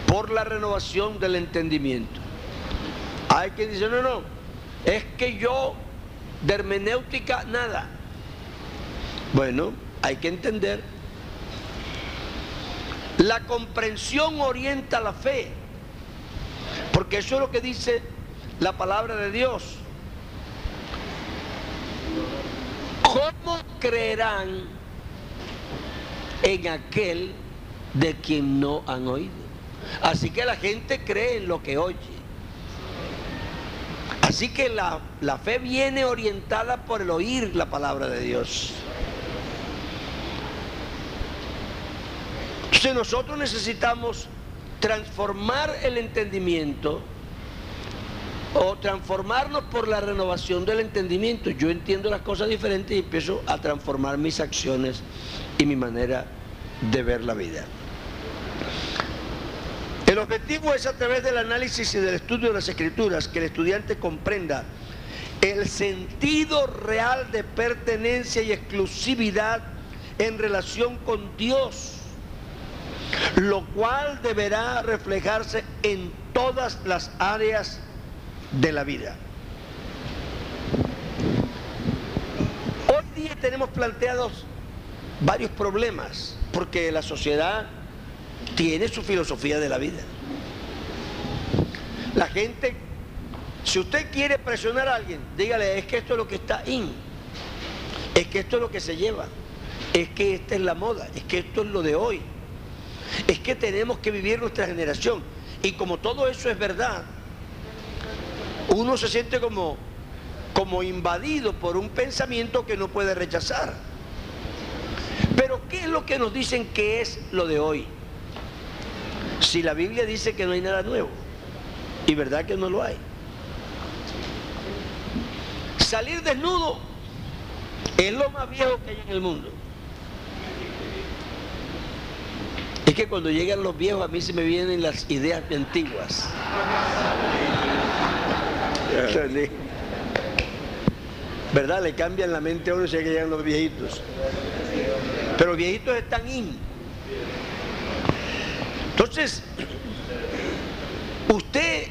por la renovación del entendimiento. Hay que decir, no, no, es que yo de hermenéutica nada. Bueno, hay que entender. La comprensión orienta la fe, porque eso es lo que dice la palabra de Dios. ¿Cómo creerán en aquel de quien no han oído? Así que la gente cree en lo que oye. Así que la, la, fe viene orientada por el oír la palabra de Dios. Entonces nosotros necesitamos transformar el entendimiento o transformarnos por la renovación del entendimiento. Yo entiendo las cosas diferentes y empiezo a transformar mis acciones y mi manera de ver la vida. El objetivo es a través del análisis y del estudio de las escrituras que el estudiante comprenda el sentido real de pertenencia y exclusividad en relación con Dios, lo cual deberá reflejarse en todas las áreas de la vida. Hoy día tenemos planteados varios problemas, porque la sociedad tiene su filosofía de la vida. La gente, si usted quiere presionar a alguien, dígale, es que esto es lo que está in, es que esto es lo que se lleva, es que esta es la moda, es que esto es lo de hoy, es que tenemos que vivir nuestra generación. Y como todo eso es verdad, uno se siente como, como invadido por un pensamiento que no puede rechazar. Pero ¿qué es lo que nos dicen que es lo de hoy? Si la Biblia dice que no hay nada nuevo, y verdad que no lo hay. Salir desnudo es lo más viejo que hay en el mundo. Es que cuando llegan los viejos a mí se me vienen las ideas antiguas. ¿Verdad? Le cambian la mente a uno si que llegan los viejitos. Pero viejitos están in. Entonces, usted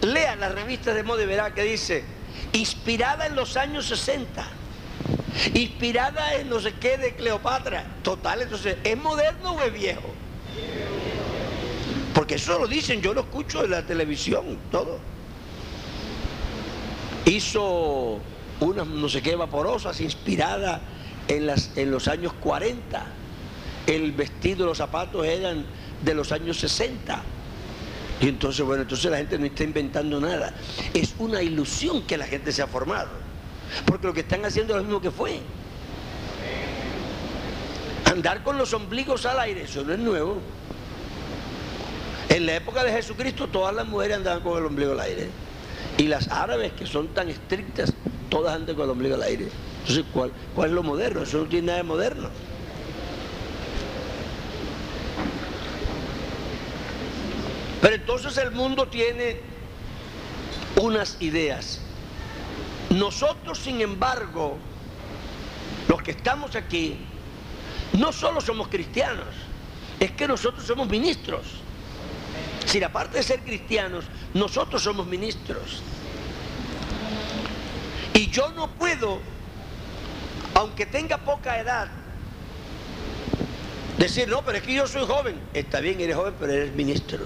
lea las revistas de moda y verá que dice, inspirada en los años 60, inspirada en no sé qué de Cleopatra. Total, entonces, ¿es moderno o es viejo? Porque eso lo dicen, yo lo escucho en la televisión, todo hizo unas no sé qué vaporosas inspiradas en, las, en los años 40. El vestido, los zapatos eran de los años 60. Y entonces, bueno, entonces la gente no está inventando nada. Es una ilusión que la gente se ha formado. Porque lo que están haciendo es lo mismo que fue. Andar con los ombligos al aire, eso no es nuevo. En la época de Jesucristo todas las mujeres andaban con el ombligo al aire. Y las árabes que son tan estrictas, todas andan con el ombligo al aire. Entonces, ¿cuál, ¿cuál es lo moderno? Eso no tiene nada de moderno. Pero entonces el mundo tiene unas ideas. Nosotros, sin embargo, los que estamos aquí, no solo somos cristianos, es que nosotros somos ministros. Si aparte de ser cristianos, nosotros somos ministros. Y yo no puedo, aunque tenga poca edad, decir, no, pero es que yo soy joven. Está bien, eres joven, pero eres ministro.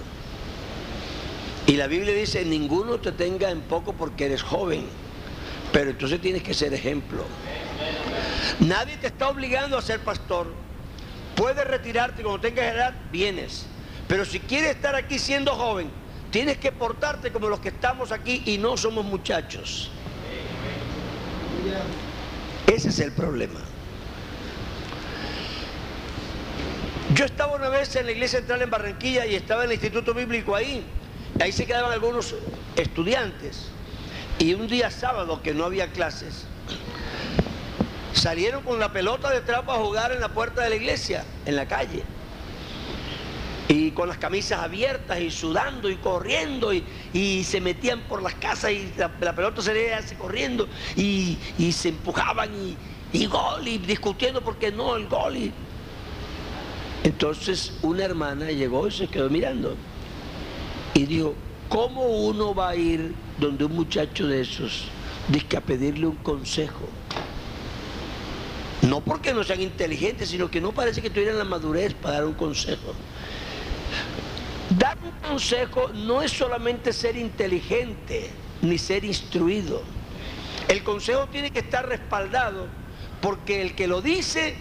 Y la Biblia dice, ninguno te tenga en poco porque eres joven. Pero entonces tienes que ser ejemplo. Nadie te está obligando a ser pastor. Puedes retirarte cuando tengas edad, vienes. Pero si quieres estar aquí siendo joven, tienes que portarte como los que estamos aquí y no somos muchachos. Ese es el problema. Yo estaba una vez en la iglesia central en Barranquilla y estaba en el Instituto Bíblico ahí. Ahí se quedaban algunos estudiantes. Y un día sábado que no había clases, salieron con la pelota de trapo a jugar en la puerta de la iglesia, en la calle. Y con las camisas abiertas y sudando y corriendo y, se metían por las casas y la, pelota se le hace corriendo y, se empujaban y, y gol y discutiendo porque no el gol. Y... Entonces una hermana llegó y se quedó mirando y dijo, ¿cómo uno va a ir donde un muchacho de esos dice a pedirle un consejo? No porque no sean inteligentes, sino que no parece que tuvieran la madurez para dar un consejo. Dar un consejo no es solamente ser inteligente ni ser instruido. El consejo tiene que estar respaldado porque el que lo dice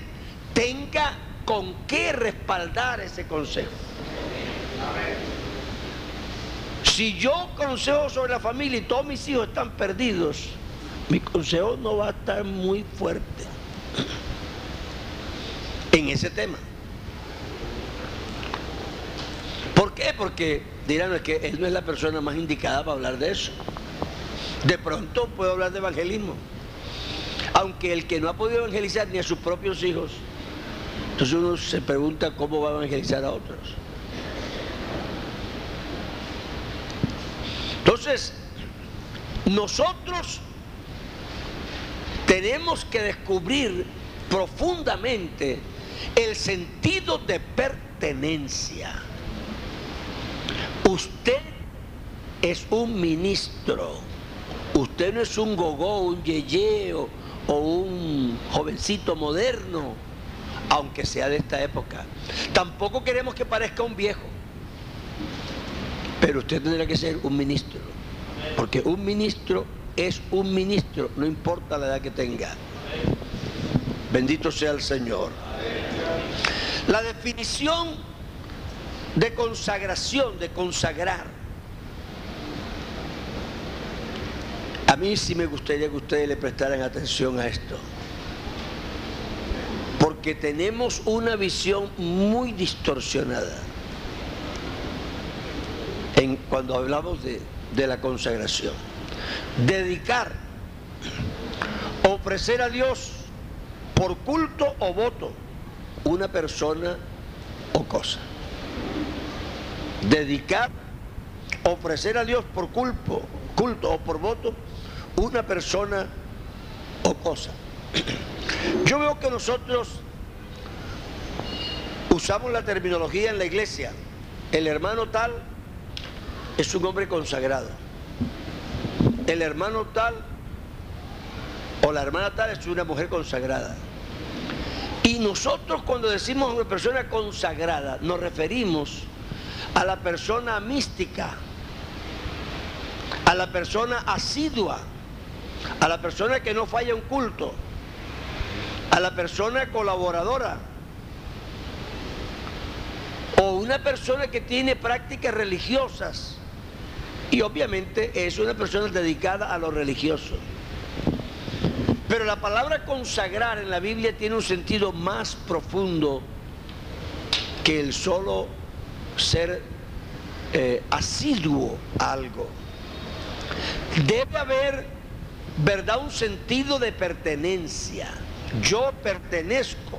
tenga con qué respaldar ese consejo. Si yo consejo sobre la familia y todos mis hijos están perdidos, mi consejo no va a estar muy fuerte en ese tema. ¿Por qué? Porque dirán que él no es la persona más indicada para hablar de eso. De pronto puedo hablar de evangelismo. Aunque el que no ha podido evangelizar ni a sus propios hijos, entonces uno se pregunta cómo va a evangelizar a otros. Entonces, nosotros tenemos que descubrir profundamente el sentido de pertenencia. Usted es un ministro. Usted no es un gogó, un yeyeo o un jovencito moderno, aunque sea de esta época. Tampoco queremos que parezca un viejo. Pero usted tendrá que ser un ministro. Porque un ministro es un ministro, no importa la edad que tenga. Bendito sea el Señor. La definición de consagración, de consagrar. A mí sí me gustaría que ustedes le prestaran atención a esto. Porque tenemos una visión muy distorsionada en, cuando hablamos de, de la consagración. Dedicar, ofrecer a Dios por culto o voto una persona o cosa. Dedicar, ofrecer a Dios por culto, culto o por voto una persona o cosa. Yo veo que nosotros usamos la terminología en la iglesia. El hermano tal es un hombre consagrado. El hermano tal o la hermana tal es una mujer consagrada. Y nosotros cuando decimos una persona consagrada, nos referimos a la persona mística, a la persona asidua, a la persona que no falla un culto, a la persona colaboradora, o una persona que tiene prácticas religiosas y obviamente es una persona dedicada a lo religioso. Pero la palabra consagrar en la Biblia tiene un sentido más profundo que el solo ser eh, asiduo a algo. Debe haber, ¿verdad?, un sentido de pertenencia. Yo pertenezco.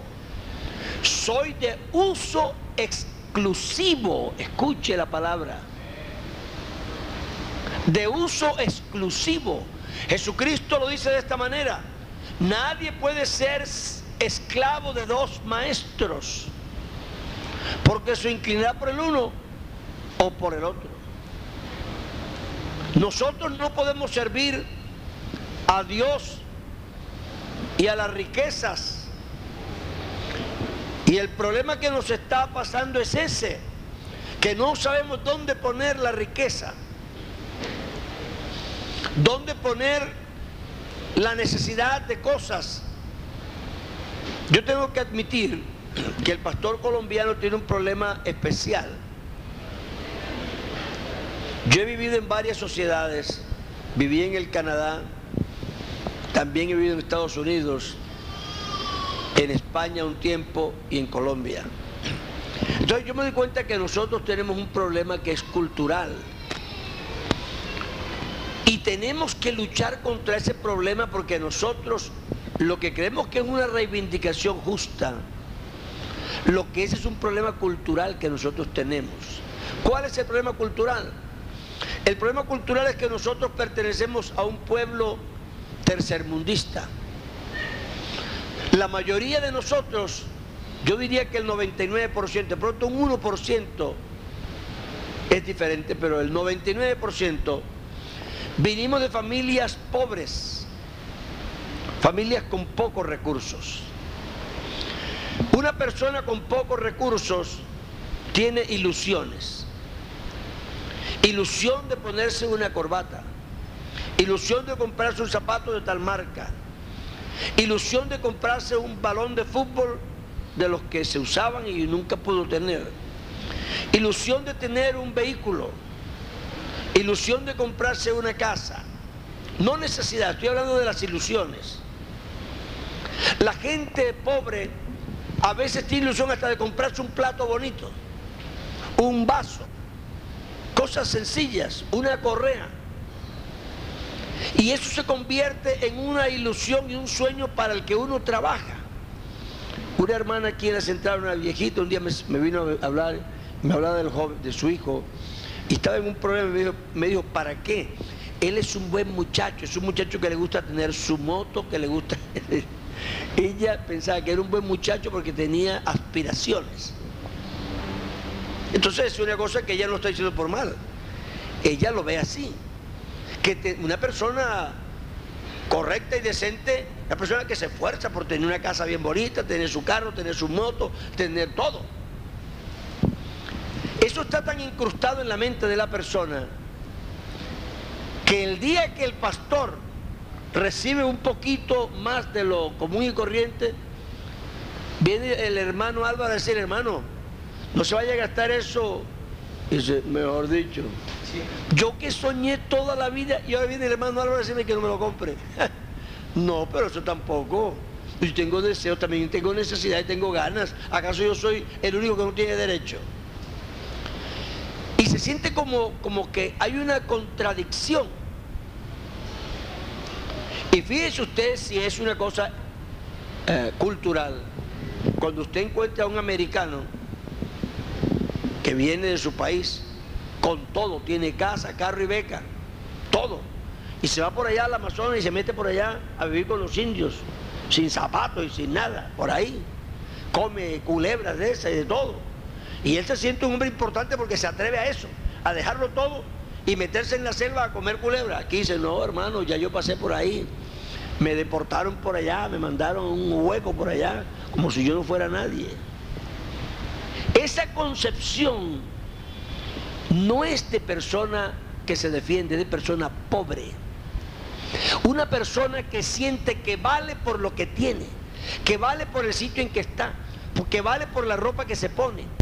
Soy de uso exclusivo. Escuche la palabra. De uso exclusivo. Jesucristo lo dice de esta manera. Nadie puede ser esclavo de dos maestros, porque se inclinará por el uno o por el otro. Nosotros no podemos servir a Dios y a las riquezas. Y el problema que nos está pasando es ese, que no sabemos dónde poner la riqueza, dónde poner la necesidad de cosas. Yo tengo que admitir que el pastor colombiano tiene un problema especial. Yo he vivido en varias sociedades, viví en el Canadá, también he vivido en Estados Unidos, en España un tiempo y en Colombia. Entonces yo me doy cuenta que nosotros tenemos un problema que es cultural. Y tenemos que luchar contra ese problema porque nosotros lo que creemos que es una reivindicación justa, lo que ese es un problema cultural que nosotros tenemos. ¿Cuál es el problema cultural? El problema cultural es que nosotros pertenecemos a un pueblo tercermundista. La mayoría de nosotros, yo diría que el 99%, de pronto un 1% es diferente, pero el 99% vinimos de familias pobres, familias con pocos recursos. Una persona con pocos recursos tiene ilusiones. Ilusión de ponerse una corbata. Ilusión de comprarse un zapato de tal marca. Ilusión de comprarse un balón de fútbol de los que se usaban y nunca pudo tener. Ilusión de tener un vehículo. Ilusión de comprarse una casa. No necesidad, estoy hablando de las ilusiones. La gente pobre a veces tiene ilusión hasta de comprarse un plato bonito, un vaso, cosas sencillas, una correa. Y eso se convierte en una ilusión y un sueño para el que uno trabaja. Una hermana en la central, una viejita, un día me, vino a hablar, me hablaba del joven, de su hijo, y estaba en un problema dijo, me dijo, ¿para qué? Él es un buen muchacho, es un muchacho que le gusta tener su moto, que le gusta... Ella pensaba que era un buen muchacho porque tenía aspiraciones. Entonces es una cosa que ella no está diciendo por mal. Ella lo ve así. Que una persona correcta y decente, una persona que se esfuerza por tener una casa bien bonita, tener su carro, tener su moto, tener todo. Eso está tan incrustado en la mente de la persona que el día que el pastor recibe un poquito más de lo común y corriente, viene el hermano Álvaro a decir, hermano, no se vaya a gastar eso, dice, mejor dicho, yo que soñé toda la vida y ahora viene el hermano Álvaro a decirme que no me lo compre. no, pero eso tampoco. Yo tengo deseo, también tengo necesidad y tengo ganas. ¿Acaso yo soy el único que no tiene derecho? Y se siente como, como que hay una contradicción y fíjese usted si es una cosa eh, cultural. Cuando usted encuentra a un americano que viene de su país con todo, tiene casa, carro y beca, todo, y se va por allá al Amazonas y se mete por allá a vivir con los indios, sin zapatos y sin nada, por ahí, come culebras de esas y de todo. Y él se siente un hombre importante porque se atreve a eso, a dejarlo todo y meterse en la selva a comer culebra. Aquí dice, no, hermano, ya yo pasé por ahí. Me deportaron por allá, me mandaron un hueco por allá, como si yo no fuera nadie. Esa concepción no es de persona que se defiende, de persona pobre. Una persona que siente que vale por lo que tiene, que vale por el sitio en que está, que vale por la ropa que se pone.